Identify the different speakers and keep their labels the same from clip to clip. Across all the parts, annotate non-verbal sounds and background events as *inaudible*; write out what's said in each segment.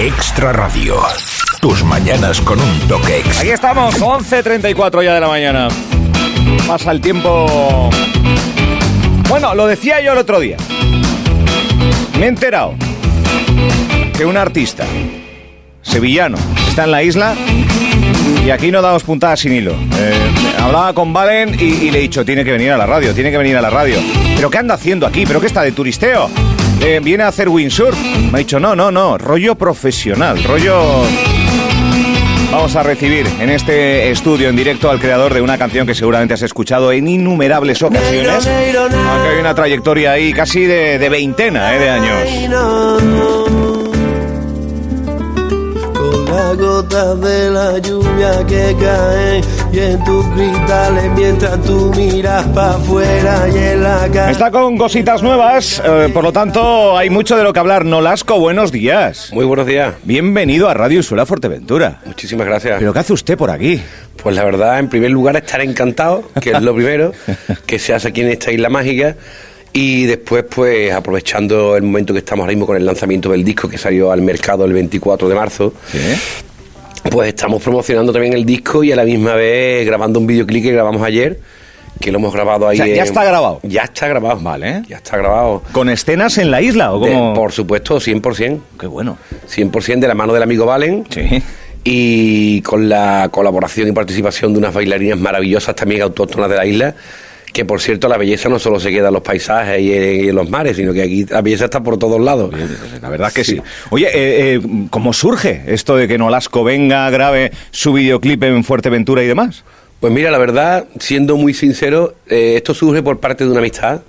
Speaker 1: Extra Radio. Tus mañanas con un toque extra.
Speaker 2: Aquí estamos, 11.34 ya de la mañana. Pasa el tiempo... Bueno, lo decía yo el otro día. Me he enterado que un artista sevillano está en la isla y aquí no damos puntadas sin hilo. Eh, hablaba con Valen y, y le he dicho, tiene que venir a la radio, tiene que venir a la radio. ¿Pero qué anda haciendo aquí? ¿Pero qué está de turisteo? Eh, ¿Viene a hacer windsurf? Me ha dicho, no, no, no, rollo profesional, rollo... Vamos a recibir en este estudio en directo al creador de una canción que seguramente has escuchado en innumerables ocasiones. Aunque hay una trayectoria ahí casi de, de veintena eh, de años.
Speaker 3: Gotas de la lluvia que caen y en tus cristales mientras tú miras para afuera y en la calle.
Speaker 2: Está con cositas nuevas, eh, por lo tanto hay mucho de lo que hablar. Nolasco, buenos días.
Speaker 4: Muy buenos días.
Speaker 2: Bienvenido a Radio Suela Fuerteventura.
Speaker 4: Muchísimas gracias.
Speaker 2: ¿Pero qué hace usted por aquí?
Speaker 4: Pues la verdad, en primer lugar, estar encantado, que es lo primero, *laughs* que se hace aquí en esta isla mágica. Y después, pues, aprovechando el momento que estamos ahora mismo con el lanzamiento del disco que salió al mercado el 24 de marzo, pues estamos promocionando también el disco y a la misma vez grabando un videoclip que grabamos ayer, que lo hemos grabado ahí.
Speaker 2: O sea, ya está grabado.
Speaker 4: Ya está grabado.
Speaker 2: Vale.
Speaker 4: Ya está grabado.
Speaker 2: ¿Con escenas en la isla o
Speaker 4: De-
Speaker 2: cómo?
Speaker 4: por supuesto, 100%.
Speaker 2: Qué bueno.
Speaker 4: 100% de la mano del amigo Valen.
Speaker 2: Sí.
Speaker 4: y con la colaboración y participación de unas bailarinas maravillosas también autóctonas de la isla, que por cierto la belleza no solo se queda en los paisajes y en, y en los mares, sino que aquí la belleza está por todos lados.
Speaker 2: La verdad que sí. Oye, eh, eh, ¿cómo surge esto de que Nolasco venga, grabe su videoclip en Fuerteventura y demás?
Speaker 4: Pues mira, la verdad, siendo muy sincero, eh, esto surge por parte de una amistad,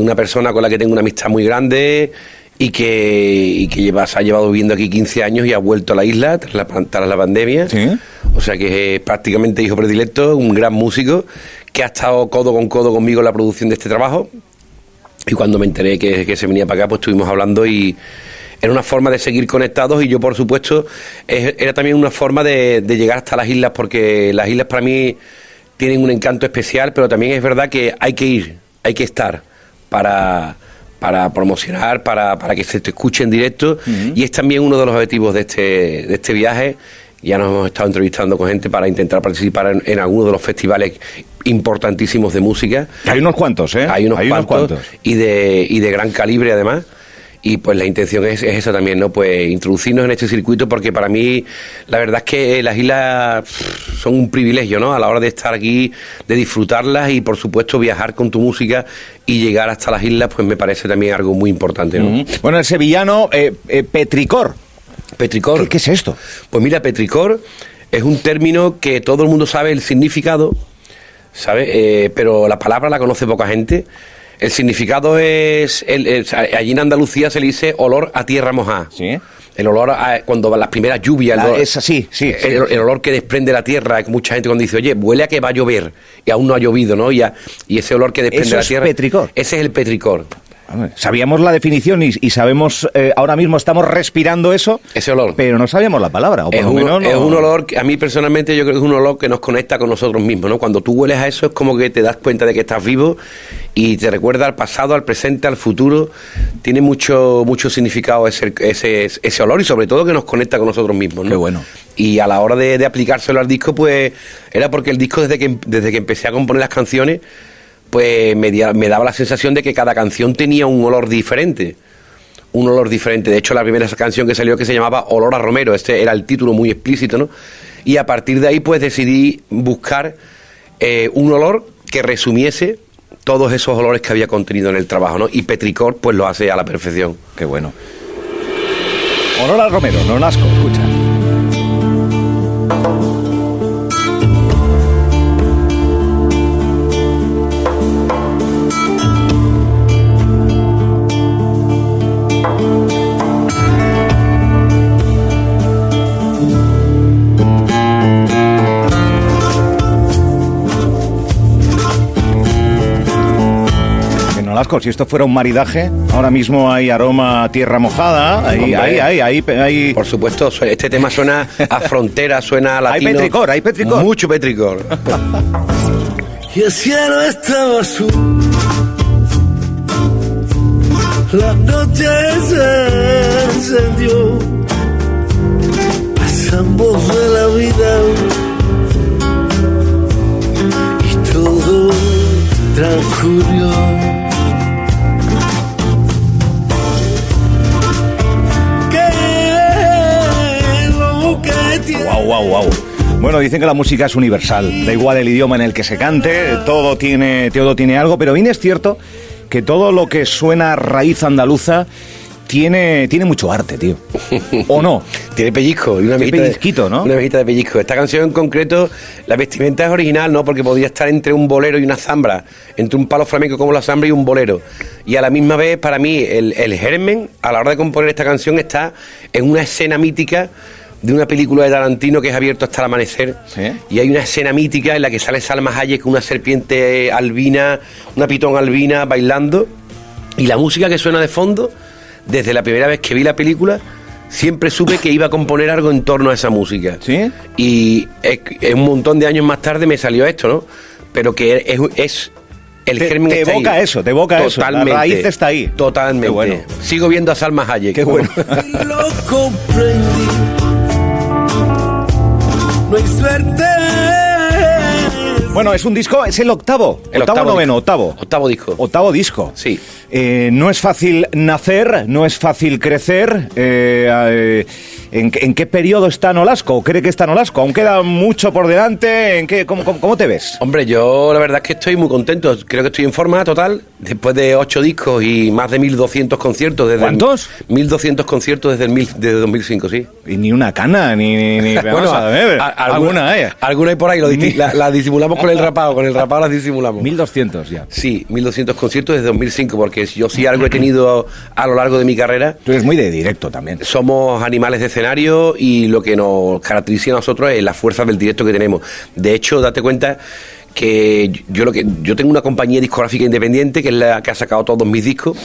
Speaker 4: una persona con la que tengo una amistad muy grande y que, y que lleva, se ha llevado viviendo aquí 15 años y ha vuelto a la isla tras la, pan- tras la pandemia.
Speaker 2: Sí.
Speaker 4: O sea que es prácticamente hijo predilecto, un gran músico que ha estado codo con codo conmigo en la producción de este trabajo. Y cuando me enteré que, que se venía para acá, pues estuvimos hablando y era una forma de seguir conectados y yo, por supuesto, es- era también una forma de, de llegar hasta las islas porque las islas para mí tienen un encanto especial, pero también es verdad que hay que ir, hay que estar para para promocionar, para, para que se te escuche en directo y es también uno de los objetivos de este, de este viaje. Ya nos hemos estado entrevistando con gente para intentar participar en, en algunos de los festivales importantísimos de música.
Speaker 2: Hay unos cuantos, ¿eh?
Speaker 4: Hay unos, cuantos, Y, de, y de gran calibre además. Y pues la intención es, es esa también, ¿no? Pues introducirnos en este circuito porque para mí la verdad es que las islas son un privilegio, ¿no? A la hora de estar aquí, de disfrutarlas y por supuesto viajar con tu música y llegar hasta las islas, pues me parece también algo muy importante, ¿no?
Speaker 2: Bueno, el sevillano eh, eh, Petricor.
Speaker 4: Petricor.
Speaker 2: ¿Qué, qué es esto?
Speaker 4: Pues mira, petricor es un término que todo el mundo sabe el significado, ¿sabe? Eh, pero la palabra la conoce poca gente. El significado es, el- el- allí en Andalucía se le dice olor a tierra mojada.
Speaker 2: Sí.
Speaker 4: El olor a, cuando van las primeras lluvias. el olor-
Speaker 2: es así, sí, sí,
Speaker 4: el,
Speaker 2: sí.
Speaker 4: el olor que desprende la tierra, que mucha gente cuando dice, oye, huele a que va a llover, y aún no ha llovido, ¿no? Y, a- y ese olor que desprende
Speaker 2: Eso
Speaker 4: la
Speaker 2: es
Speaker 4: tierra.
Speaker 2: petricor.
Speaker 4: Ese es el petricor.
Speaker 2: Sabíamos la definición y, y sabemos, eh, ahora mismo estamos respirando eso,
Speaker 4: Ese olor.
Speaker 2: pero no sabíamos la palabra. O por
Speaker 4: Es
Speaker 2: lo
Speaker 4: un,
Speaker 2: menos no-
Speaker 4: es un olor que a mí personalmente yo creo que es un olor que nos conecta con nosotros mismos, ¿no? Cuando tú hueles a eso es como que te das cuenta de que estás vivo y te recuerda al pasado, al presente, al futuro. Tiene mucho mucho significado ese, ese, ese olor y sobre todo que nos conecta con nosotros mismos, ¿no?
Speaker 2: Qué bueno.
Speaker 4: Y a la hora de, de aplicárselo al disco, pues era porque el disco desde que, desde que empecé a componer las canciones, pues me, me daba la sensación de que cada canción tenía un olor diferente un olor diferente. De hecho, la primera canción que salió que se llamaba Olor a Romero, este era el título muy explícito, ¿no? Y a partir de ahí, pues decidí buscar eh, un olor que resumiese todos esos olores que había contenido en el trabajo, ¿no? Y Petricor, pues lo hace a la perfección.
Speaker 2: Qué bueno. Honor al Romero, no Nasco, escucha. Velasco, si esto fuera un maridaje, ahora mismo hay aroma a tierra mojada, hay, hay, hay, hay, hay...
Speaker 4: Por supuesto, este tema suena a frontera, suena a latino.
Speaker 2: Hay petricor, hay petricor.
Speaker 4: Mucho petricor. *laughs*
Speaker 3: y el cielo estaba azul. La noche se encendió. Pasan voz de la vida Y todo transcurrió.
Speaker 2: Wow, wow. Bueno, dicen que la música es universal, da igual el idioma en el que se cante, todo tiene, todo tiene algo, pero bien es cierto que todo lo que suena a raíz andaluza tiene, tiene mucho arte, tío. *laughs* ¿O no?
Speaker 4: Tiene pellizco y una
Speaker 2: Tiene
Speaker 4: de-
Speaker 2: pellizquito, ¿no?
Speaker 4: Una mejita de pellizco. Esta canción en concreto, la vestimenta es original, ¿no? Porque podría estar entre un bolero y una zambra, entre un palo flamenco como la zambra y un bolero. Y a la misma vez, para mí, el, el germen, a la hora de componer esta canción, está en una escena mítica de una película de Tarantino que es abierto hasta el amanecer.
Speaker 2: Sí.
Speaker 4: Y hay una escena mítica en la que sale Salma Hayek con una serpiente albina, una pitón albina bailando. Y la música que suena de fondo, desde la primera vez que vi la película, siempre supe que iba a componer algo en torno a esa música.
Speaker 2: ¿Sí?
Speaker 4: Y es- es un montón de años más tarde me salió esto, ¿no? Pero que es, es el
Speaker 2: Te-
Speaker 4: germen
Speaker 2: te
Speaker 4: está ahí.
Speaker 2: evoca eso, te evoca eso. La raíz está ahí.
Speaker 4: Totalmente.
Speaker 2: Qué bueno.
Speaker 4: Sigo viendo a Salma Hayek.
Speaker 2: Qué bueno. *laughs* *laughs*
Speaker 3: No hay suerte.
Speaker 2: Bueno, es un disco, es el octavo.
Speaker 4: El
Speaker 2: octavo,
Speaker 4: octavo
Speaker 2: noveno,
Speaker 4: disco.
Speaker 2: octavo.
Speaker 4: Octavo disco.
Speaker 2: Octavo disco.
Speaker 4: Sí.
Speaker 2: Eh, no es fácil nacer, no es fácil crecer. Eh, eh, ¿en, qué- en qué periodo está Nolasco? ¿O cree que está Nolasco? ¿Aún queda mucho por delante? ¿En qué, cómo, cómo- cómo te ves?
Speaker 4: Hombre, yo la verdad es que estoy muy contento. Creo que estoy en forma total. Después de ocho discos y más de 1.200 conciertos. Desde
Speaker 2: ¿Cuántos?
Speaker 4: 1.200 conciertos desde, el mil- desde 2005, sí.
Speaker 2: Y ni una cana, ni... ni, ni- *laughs* vamos a ver,
Speaker 4: a-
Speaker 2: alguna, ¿eh?
Speaker 4: Alguna hay por ahí. lo disti- la, la disimulamos con el rapado. Con el rapado las disimulamos. *laughs*
Speaker 2: 1200 ya.
Speaker 4: Sí, 1.200 conciertos desde 2005. Porque yo sí algo he tenido a lo largo de mi carrera.
Speaker 2: Tú eres muy de directo también.
Speaker 4: Somos animales de escenario y lo que nos caracteriza a nosotros es la fuerza del directo que tenemos. De hecho, date cuenta que yo lo que yo tengo una compañía discográfica independiente que es la que ha sacado todos mis discos.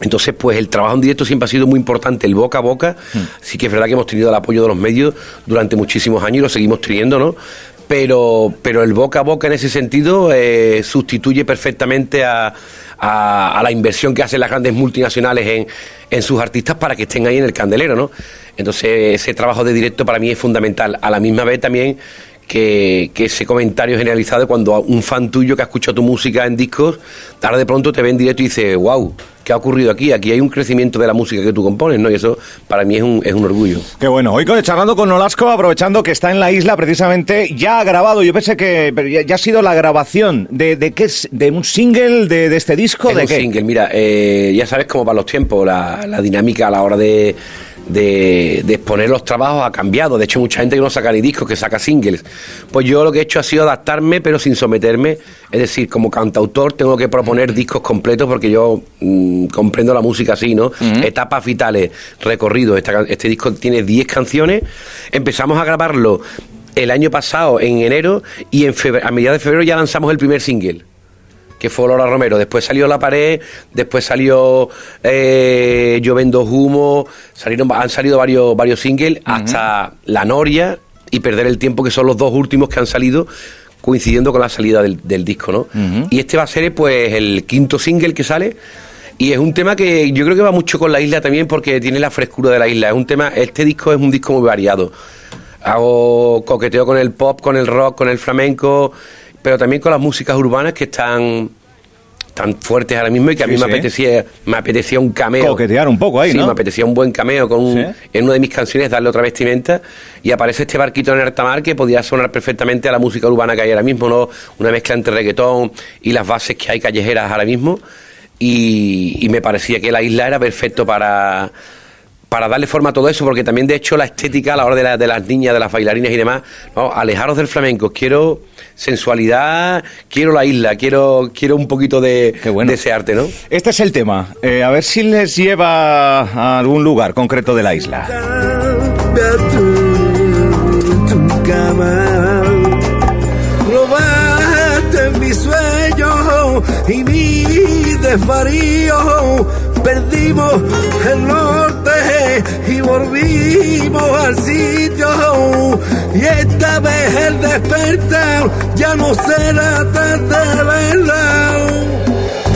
Speaker 4: Entonces, pues el trabajo en directo siempre ha sido muy importante, el boca a boca. Sí que es verdad que hemos tenido el apoyo de los medios durante muchísimos años y lo seguimos teniendo, ¿no? Pero, pero el boca a boca en ese sentido eh, sustituye perfectamente a, a- la inversión que hacen las grandes multinacionales en, en sus artistas para que estén ahí en el candelero, ¿no? Entonces, ese trabajo de directo para mí es fundamental. A la misma vez también que, que ese comentario generalizado cuando un fan tuyo que ha escuchado tu música en discos, tarde de pronto te ve en directo y dice, wow, ¿qué ha ocurrido aquí? Aquí hay un crecimiento de la música que tú compones, ¿no? Y eso para mí es un, es un orgullo.
Speaker 2: Qué bueno. Hoy charlando con Nolasco, aprovechando que está en la isla precisamente, ya ha grabado, yo pensé que pero ya, ya ha sido la grabación de, de qué de un single de, de este disco,
Speaker 4: Es
Speaker 2: de
Speaker 4: un
Speaker 2: qué.
Speaker 4: single, mira, eh, ya sabes cómo para los tiempos, la, la dinámica a la hora de, de, de exponer los trabajos ha cambiado. De hecho, mucha gente que no saca ni discos, que saca singles. Pues yo lo que he hecho ha sido adaptarme, pero sin someterme. Es decir, como cantautor tengo que proponer discos completos porque yo mm, comprendo la música así, ¿no? Etapas vitales, recorridos. Este disco tiene 10 canciones. Empezamos a grabarlo el año pasado, en enero, y en febrero, a mediados de febrero ya lanzamos el primer single que fue Laura Romero. Después salió La Pared, después salió eh, Yo Vendo Humo, salieron, han salido varios, varios singles, hasta La Noria y Perder el Tiempo, que son los dos últimos que han salido coincidiendo con la salida del, del disco, ¿no? Y este va a ser pues el quinto single que sale. Y es un tema que yo creo que va mucho con la isla también porque tiene la frescura de la isla. Es un tema, este disco es un disco muy variado. Hago coqueteo con el pop, con el rock, con el flamenco, pero también con las músicas urbanas que están tan fuertes ahora mismo y que a
Speaker 2: Sí,
Speaker 4: mí me
Speaker 2: sí.
Speaker 4: apetecía me apetecía un cameo
Speaker 2: Coquetear un poco ahí,
Speaker 4: sí,
Speaker 2: ¿no?
Speaker 4: me apetecía un buen cameo con un-
Speaker 2: Sí.
Speaker 4: en una de mis canciones darle otra vestimenta y aparece este barquito en alta mar que podía sonar perfectamente a la música urbana que hay ahora mismo no una mezcla entre reggaetón y las bases que hay callejeras ahora mismo y, y me parecía que la isla era perfecto para para darle forma a todo eso, porque también de hecho la estética a la hora de, la- de las niñas, de las bailarinas y demás, no, alejaros del flamenco, quiero sensualidad, quiero la isla, quiero, quiero un poquito de,
Speaker 2: bueno.
Speaker 4: de ese arte, ¿no?
Speaker 2: Este es el tema. Eh, a ver si les lleva a algún lugar concreto de la isla.
Speaker 3: Cambia tu, tu cama. Robaste mi sueño y mi desvarío. Perdimos el norte y volvimos al sitio. Y esta vez el despertar ya no será tan de verdad.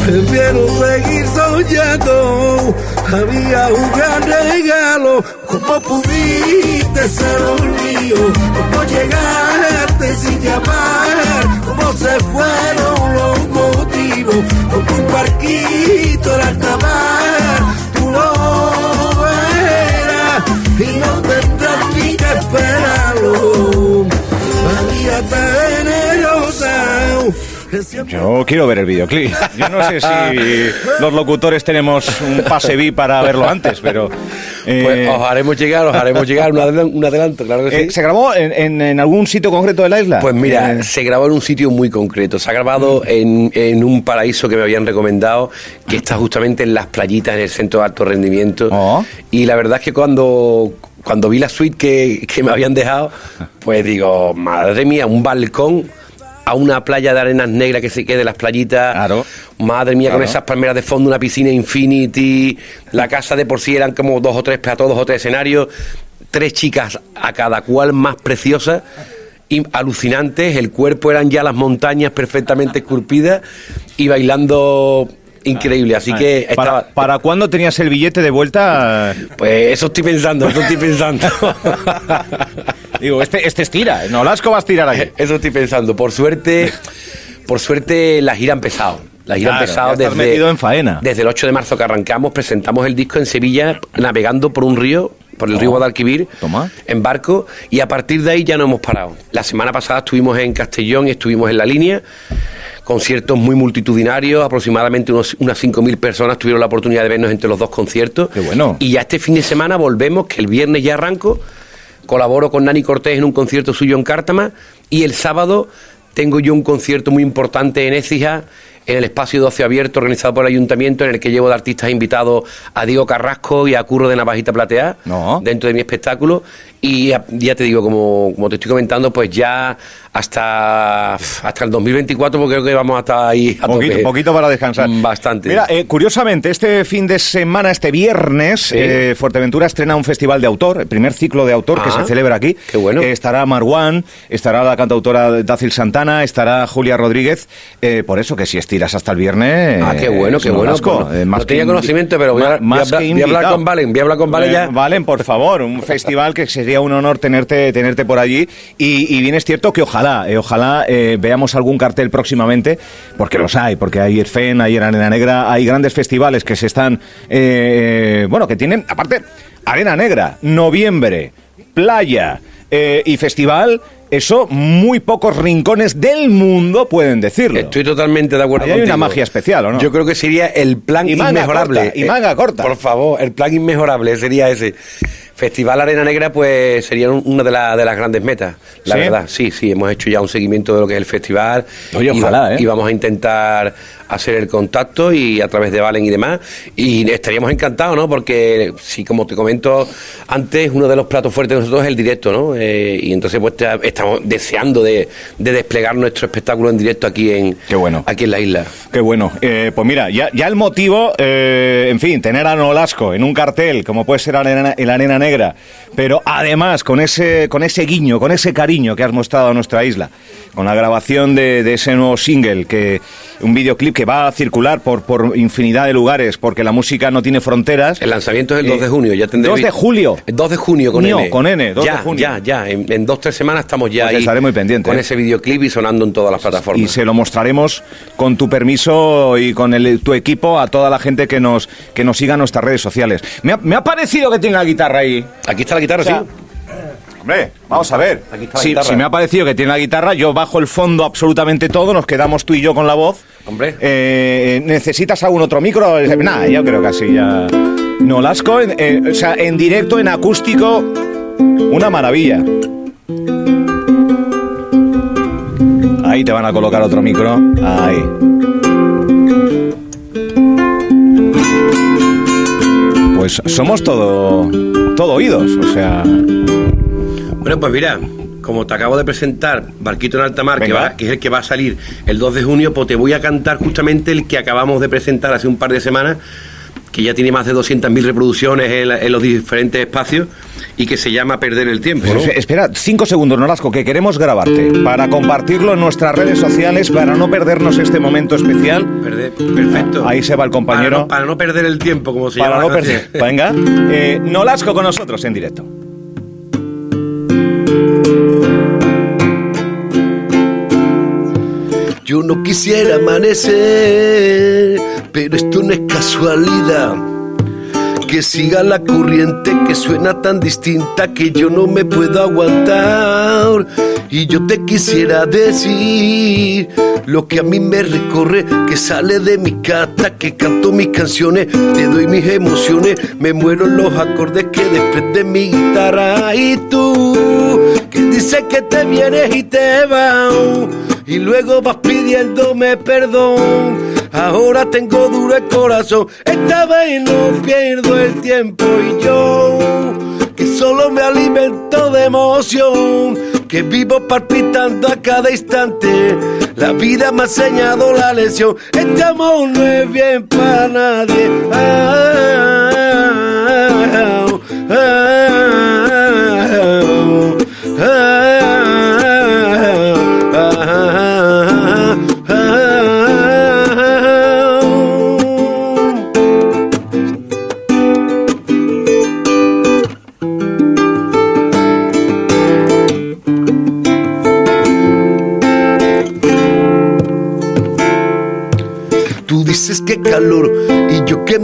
Speaker 3: Prefiero seguir soñando. Había un gran regalo. ¿Cómo pudiste ser un mío? ¿Cómo llegaste sin llamar? ¿Cómo se fueron los vivo como un barquito en alta mar. Tú lo verás y no tendrás ni que esperarlo.
Speaker 2: Había tener yo quiero ver el videoclip. Yo no sé si los locutores tenemos un pase VIP para verlo antes, pero... eh,
Speaker 4: Pues os haremos llegar, os haremos llegar un, adelan- un adelanto, claro que sí.
Speaker 2: eh, ¿Se grabó en, en- en algún sitio concreto de la isla?
Speaker 4: Pues mira,
Speaker 2: Eh,
Speaker 4: se grabó en un sitio muy concreto. Se ha grabado en, en un paraíso que me habían recomendado, que está justamente en las playitas, en el centro de alto rendimiento.
Speaker 2: Oh.
Speaker 4: Y la verdad es que cuando, cuando vi la suite que, que me habían dejado, pues digo, madre mía, un balcón a una playa de arenas negras que se quede las playitas.
Speaker 2: Claro.
Speaker 4: Madre mía, con esas palmeras de fondo, una piscina infinity. La casa de por sí eran como dos o tres platos, dos o tres escenarios. Tres chicas a cada cual más preciosas y alucinantes. El cuerpo eran ya las montañas perfectamente esculpidas y bailando increíble. Así que
Speaker 2: ¿Para,
Speaker 4: estaba.
Speaker 2: ¿Para cuándo tenías el billete de vuelta?
Speaker 4: Pues eso estoy pensando, eso estoy pensando. *laughs*
Speaker 2: Digo, este, este estira, no Lasco va a estirar aquí.
Speaker 4: Eso estoy pensando. Por suerte, por suerte la gira ha empezado. La gira
Speaker 2: Claro,
Speaker 4: ha empezado desde,
Speaker 2: metido en faena.
Speaker 4: desde el 8 de marzo que arrancamos, presentamos el disco en Sevilla, navegando por un río, por el río Guadalquivir,
Speaker 2: Toma.
Speaker 4: en barco, y a partir de ahí ya no hemos parado. La semana pasada estuvimos en Castellón y estuvimos en la línea, conciertos muy multitudinarios, aproximadamente unos, unas 5.000 personas tuvieron la oportunidad de vernos entre los dos conciertos.
Speaker 2: Qué bueno.
Speaker 4: Y ya este fin de semana volvemos, que el viernes ya arranco, colaboro con Nani Cortés en un concierto suyo en Cártama, y el sábado tengo yo un concierto muy importante en Écija, en el espacio de ocio abierto organizado por el ayuntamiento, en el que llevo de artistas invitados a Diego Carrasco y a Curro de Navajita Platea,
Speaker 2: No.
Speaker 4: dentro de mi espectáculo. Y ya, ya te digo, como, como te estoy comentando, pues ya hasta, hasta el 2024, porque creo que vamos hasta ahí a
Speaker 2: Poquito,
Speaker 4: tope.
Speaker 2: poquito para descansar.
Speaker 4: Bastante.
Speaker 2: Mira, eh, curiosamente, este fin de semana, este viernes,
Speaker 4: Sí.
Speaker 2: eh, Fuerteventura estrena un festival de autor, el primer ciclo de autor que
Speaker 4: Ah,
Speaker 2: se celebra aquí.
Speaker 4: qué bueno.
Speaker 2: Eh, estará Marwan, estará la cantautora Dacil Santana, estará Julia Rodríguez. eh, por eso que si estiras hasta el viernes.
Speaker 4: Ah, qué bueno, qué bueno.
Speaker 2: asco,
Speaker 4: pues, no
Speaker 2: más
Speaker 4: tenía conocimiento, pero voy a, voy hablar,
Speaker 2: que
Speaker 4: voy a hablar
Speaker 2: invitado.
Speaker 4: con Valen, voy a hablar con Valen ya.
Speaker 2: Valen, por favor, un festival que sería un honor tenerte, tenerte por allí. Y, y bien es cierto que ojalá, eh, ojalá eh, veamos algún cartel próximamente, porque los hay, porque hay FEN, hay Arena Negra, hay grandes festivales que se están, eh, bueno, que tienen, aparte, Arena Negra, noviembre, playa y festival. Eso muy pocos rincones del mundo pueden decirlo.
Speaker 4: Estoy totalmente de acuerdo
Speaker 2: Ahí hay
Speaker 4: contigo.
Speaker 2: una magia especial, ¿o no?
Speaker 4: Yo creo que sería el plan
Speaker 2: Y manga
Speaker 4: inmejorable.
Speaker 2: corta, y manga
Speaker 4: Eh,
Speaker 2: corta.
Speaker 4: Por favor, el plan inmejorable sería ese. Festival Arena Negra, pues sería un- una de, la- de las grandes metas, la
Speaker 2: ¿Sí?
Speaker 4: verdad. Sí, sí, hemos hecho ya un seguimiento de lo que es el festival.
Speaker 2: Oye,
Speaker 4: y,
Speaker 2: ojalá, ¿eh?
Speaker 4: y vamos a intentar hacer el contacto y a través de Valen y demás. Y estaríamos encantados, ¿no? Porque, sí, como te comento antes, uno de los platos fuertes de nosotros es el directo, ¿no? Eh, y entonces, pues estamos deseando de, de desplegar nuestro espectáculo en directo aquí en,
Speaker 2: Qué bueno.
Speaker 4: aquí en la isla.
Speaker 2: Qué bueno. Eh, pues mira, ya, ya el motivo, eh, en fin, tener a Nolasco en un cartel, como puede ser Arena- el Arena Negra, pero además con ese, con ese guiño, con ese cariño que has mostrado a nuestra isla, con la grabación de, de ese nuevo single, que un videoclip que va a circular por, por infinidad de lugares, porque la música no tiene fronteras.
Speaker 4: El lanzamiento es el
Speaker 2: Eh,
Speaker 4: 2 de junio, ya tendré
Speaker 2: 2 de julio.
Speaker 4: El 2 de junio con
Speaker 2: Mío,
Speaker 4: N.
Speaker 2: con N, 2 de
Speaker 4: ya,
Speaker 2: junio.
Speaker 4: Ya, ya, en, en dos, tres semanas estamos ya
Speaker 2: Pues
Speaker 4: ahí.
Speaker 2: estaré muy pendiente,
Speaker 4: Con
Speaker 2: ¿eh?
Speaker 4: ese videoclip y sonando en todas las plataformas.
Speaker 2: y se lo mostraremos con tu permiso y con el- tu equipo a toda la gente que nos, que nos siga en nuestras redes sociales. Me ha, me ha parecido que tiene la guitarra ahí.
Speaker 4: Aquí está la guitarra,
Speaker 2: O sea,
Speaker 4: sí.
Speaker 2: Hombre, vamos a ver.
Speaker 4: Aquí está la
Speaker 2: Si,
Speaker 4: guitarra.
Speaker 2: si me ha parecido que tiene la guitarra, yo bajo el fondo absolutamente todo, nos quedamos tú y yo con la voz.
Speaker 4: Hombre.
Speaker 2: Eh, ¿Necesitas algún otro micro? Nada, yo creo que así ya. No, Lasco, en- eh, o sea, en directo, en acústico, una maravilla. Ahí te van a colocar otro micro. Ahí. Pues somos todo, todo oídos, o sea.
Speaker 4: Bueno, pues mira, como te acabo de presentar Barquito en Alta Mar, que, va- que es el que va a salir el 2 de junio, pues te voy a cantar justamente el que acabamos de presentar hace un par de semanas, que ya tiene más de 200.000 reproducciones en los diferentes espacios y que se llama Perder el Tiempo. ¿no?
Speaker 2: Pues, espera, cinco segundos, Nolasco, que queremos grabarte para compartirlo en nuestras redes sociales para no perdernos este momento especial.
Speaker 4: Perfecto.
Speaker 2: Ahí se va el compañero.
Speaker 4: Para no, para no perder el tiempo, como se
Speaker 2: Para
Speaker 4: llama.
Speaker 2: no
Speaker 4: la
Speaker 2: perder. Venga, eh, Nolasco con nosotros en directo.
Speaker 3: Yo no quisiera amanecer, pero esto no es casualidad.
Speaker 4: Que siga la corriente que suena tan distinta que yo no me puedo aguantar. Y yo te quisiera decir lo que a mí me recorre, que sale de mi cata, que canto mis canciones, te doy mis emociones, me muero los acordes que desprende mi guitarra. Y tú, que dices que te vienes y te vas, y luego vas pidiéndome perdón. Ahora tengo duro el corazón, esta vez no pierdo el tiempo y yo que solo me alimento de emoción, que vivo palpitando a cada instante. La vida me ha enseñado la lección, este amor no es bien para nadie. Ah,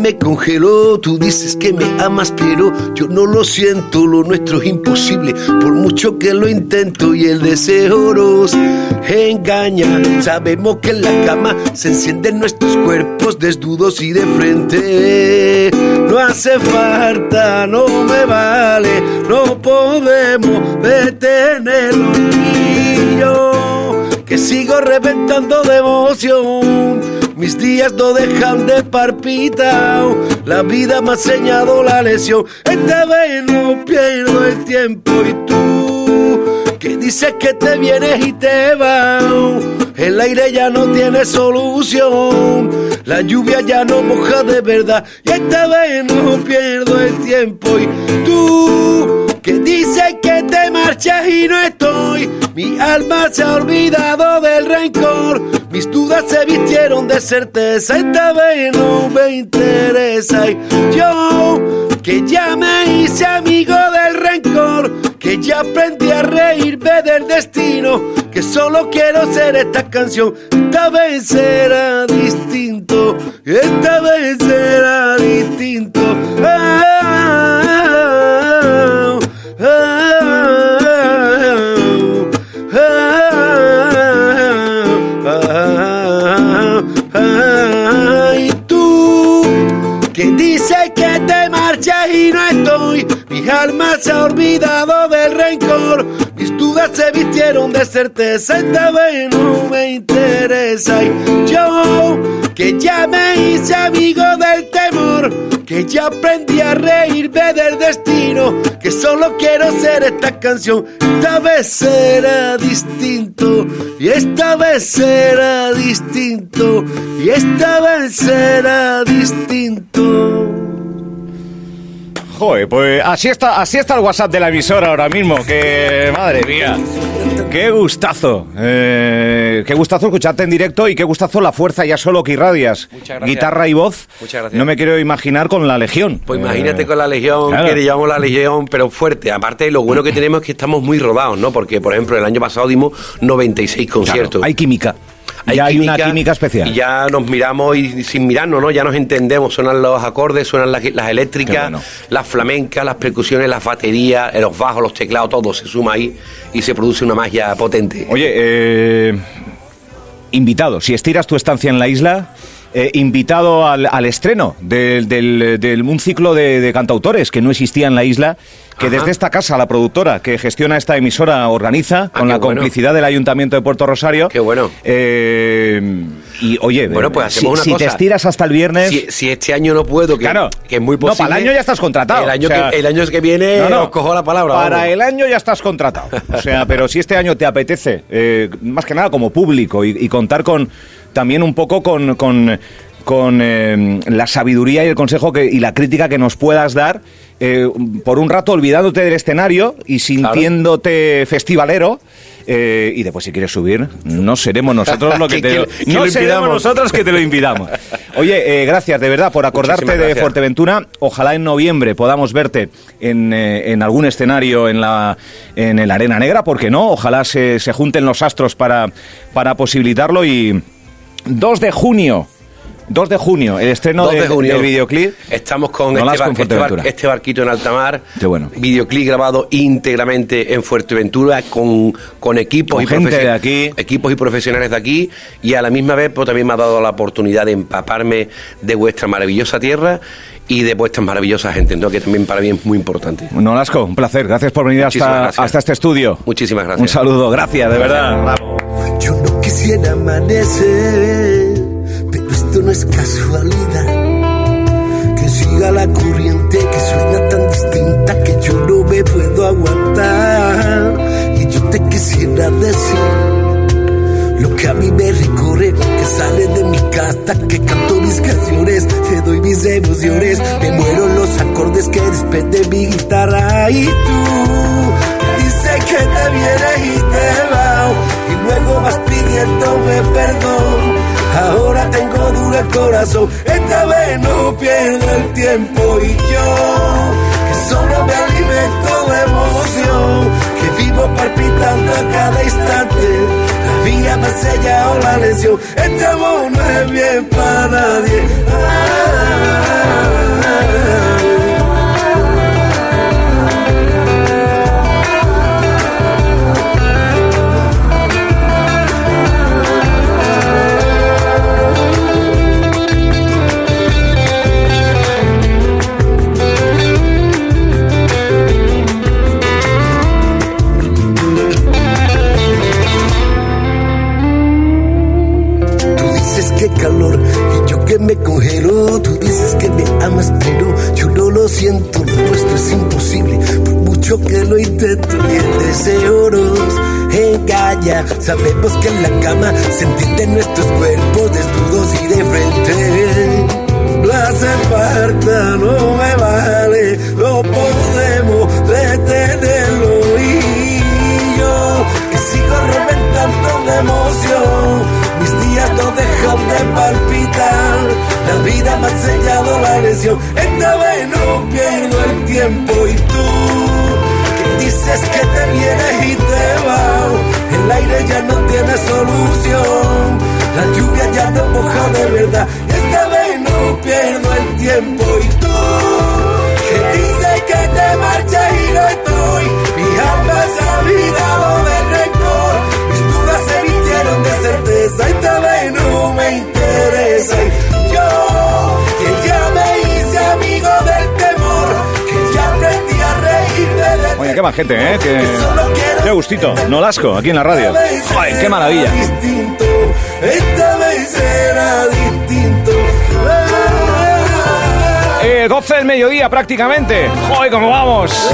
Speaker 4: me congelo. Tú dices que me amas, pero yo no lo siento. Lo nuestro es imposible, por mucho que lo intento. Y el deseo nos engaña. Sabemos que en la cama se encienden nuestros cuerpos desnudos y de frente. No hace falta, no me vale, no podemos detenerlo. Y yo que sigo reventando de emoción. Mis días no dejan de palpitar. La vida me ha enseñado la lesión. Esta vez no pierdo el tiempo y tú que dices que te vienes y te vas. El aire ya no tiene solución. La lluvia ya no moja de verdad. Y esta vez no pierdo el tiempo y tú que dices que te marchas y no estoy. Mi alma se ha olvidado del rencor. Mis dudas se vistieron de certeza. Esta vez no me interesa. Y yo que ya me hice amigo del rencor. Que ya aprendí a reírme del destino. Que solo quiero ser esta canción. Esta vez será distinto. Esta vez será distinto. Ah, alma se ha olvidado del rencor mis dudas se vistieron de certeza esta vez no me interesa y yo que ya me hice amigo del temor que ya aprendí a reírme del destino, que solo quiero ser esta canción. Esta vez será distinto, y esta vez será distinto, y esta vez será distinto.
Speaker 2: Joder, pues así está, así está el WhatsApp de la emisora ahora mismo, que madre mía. Qué gustazo, eh, qué gustazo escucharte en directo y qué gustazo la fuerza ya solo que irradias.
Speaker 5: Muchas gracias.
Speaker 2: Guitarra y voz.
Speaker 5: Muchas gracias.
Speaker 2: No me quiero imaginar con la Legión.
Speaker 5: Pues
Speaker 2: Eh,
Speaker 5: imagínate con la Legión,
Speaker 2: claro.
Speaker 5: que le llamamos la Legión, pero fuerte. Aparte, lo bueno que tenemos es que estamos muy rodados, ¿no? Porque, por ejemplo, el año pasado dimos 96
Speaker 2: claro,
Speaker 5: conciertos.
Speaker 2: hay química. Ya hay una química especial.
Speaker 5: Y ya nos miramos y sin mirarnos, ¿no? Ya nos entendemos. Suenan los acordes, suenan las, las eléctricas,
Speaker 2: bueno.
Speaker 5: las flamencas, las percusiones, las baterías, los bajos, los teclados, todo se suma ahí y se produce una magia potente.
Speaker 2: Oye, eh, invitado, si estiras tu estancia en la isla, eh, invitado al, al estreno del, del- del- un ciclo de, de cantautores que no existía en la isla, que
Speaker 5: Ajá.
Speaker 2: desde esta casa, la productora que gestiona esta emisora, organiza,
Speaker 5: Ah,
Speaker 2: con la
Speaker 5: bueno.
Speaker 2: complicidad del Ayuntamiento de Puerto Rosario.
Speaker 5: Qué bueno.
Speaker 2: Eh, y oye,
Speaker 5: Bueno, pues
Speaker 2: si,
Speaker 5: hacemos una
Speaker 2: si te estiras hasta el viernes...
Speaker 5: Si, si este año no puedo, que,
Speaker 2: Claro.
Speaker 5: que es muy
Speaker 2: No,
Speaker 5: posible.
Speaker 2: para el año ya estás contratado.
Speaker 5: El año,
Speaker 2: O sea,
Speaker 5: que, el año que viene
Speaker 2: No, no.
Speaker 5: os cojo la palabra.
Speaker 2: Para
Speaker 5: vamos.
Speaker 2: el año ya estás contratado. O sea, *laughs* pero si este año te apetece, eh, más que nada como público, y, y contar con también un poco con, con, con, eh, la sabiduría y el consejo que, y la crítica que nos puedas dar, eh, por un rato olvidándote del escenario y sintiéndote festivalero. Eh, y después si quieres subir, no seremos nosotros lo *laughs* que te lo,
Speaker 5: que
Speaker 2: no
Speaker 5: lo
Speaker 2: seremos
Speaker 5: impidamos.
Speaker 2: nosotros que te lo invitamos. *laughs* Oye, eh, gracias de verdad por acordarte de. Fuerteventura. Ojalá en noviembre podamos verte en, eh, en algún escenario en la en el Arena Negra, ¿por qué no? Ojalá se, se junten los astros para, para posibilitarlo y 2 de junio 2 de junio, el estreno
Speaker 6: 2 de
Speaker 2: del-
Speaker 6: junio.
Speaker 2: del videoclip.
Speaker 6: Estamos con este, bar- este bar- este barquito en alta mar.
Speaker 2: Qué bueno.
Speaker 6: Videoclip grabado íntegramente en Fuerteventura con, con equipos
Speaker 2: Con
Speaker 6: y
Speaker 2: gente de aquí.
Speaker 6: Equipos y profesionales de aquí. Y a la misma vez, pues también me ha dado la oportunidad de empaparme de vuestra maravillosa tierra y de vuestras maravillosas gente, ¿no? que también para mí es muy importante.
Speaker 2: Nolasco, un placer. Gracias por venir hasta,
Speaker 6: gracias.
Speaker 2: hasta este estudio.
Speaker 6: Muchísimas gracias.
Speaker 2: Un saludo, gracias, de verdad. Bravo.
Speaker 4: Yo no quisiera amanecer, esto no es casualidad. Que siga la corriente que suena tan distinta que yo no me puedo aguantar. Y yo te quisiera decir lo que a mí me recorre, que sale de mi casa, que canto mis canciones, te doy mis emociones, me muero los acordes que despende mi guitarra y tú dices que te vienes y te vas esta vez no pierdo el tiempo y yo que solo me alimento de emoción, que vivo palpitando a cada instante. La vida me ha sellado la lesión, este amor no es bien para nadie. Tú que me congelo. Tú dices que me amas, pero yo no lo siento. Lo nuestro es imposible, por mucho que lo intento. Y el deseo nos engaña. Sabemos que en la cama se nuestros cuerpos desnudos y de frente. No hace no me vale, no podemos detenerlo. Y yo que sigo reventando de emoción. Dejan de palpitar. La vida me ha enseñado la lesión. Esta vez no pierdo el tiempo. Y tú, que dices que te vienes y te vas. El aire ya no tiene solución. La lluvia ya no moja de verdad. Esta vez no pierdo el tiempo. Y tú, que dices que te marchas interesa. Y yo, que ya me hice amigo del temor. Que ya aprendí a reírme de
Speaker 2: Oye, qué más gente, ¿eh? Que... Qué gustito. Nolasco, aquí en la radio. Joder, qué maravilla.
Speaker 4: Distinto, esta vez será distinto.
Speaker 2: Eh, 12 del mediodía prácticamente. Joder, cómo vamos.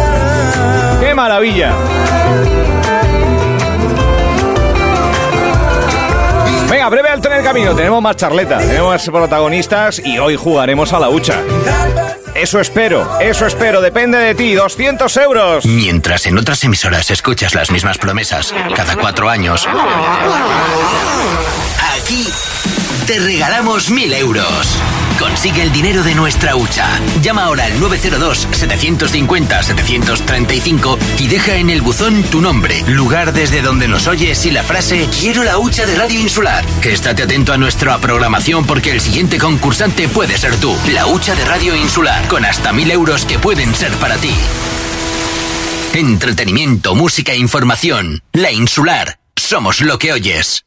Speaker 2: Qué maravilla. Breve alto en el camino. Tenemos más charleta, tenemos más protagonistas y hoy jugaremos a la hucha. Eso espero, eso espero. Depende de ti. 200 euros.
Speaker 7: Mientras en otras emisoras escuchas las mismas promesas cada cuatro años, aquí te regalamos mil euros. Consigue el dinero de nuestra hucha. Llama ahora al 902-750-735 y deja en el buzón tu nombre, lugar desde donde nos oyes y la frase Quiero la hucha de Radio Insular. Estate atento a nuestra programación porque el siguiente concursante puede ser tú. La hucha de Radio Insular, con hasta mil euros que pueden ser para ti. Entretenimiento, música e información. La Insular. Somos lo que oyes.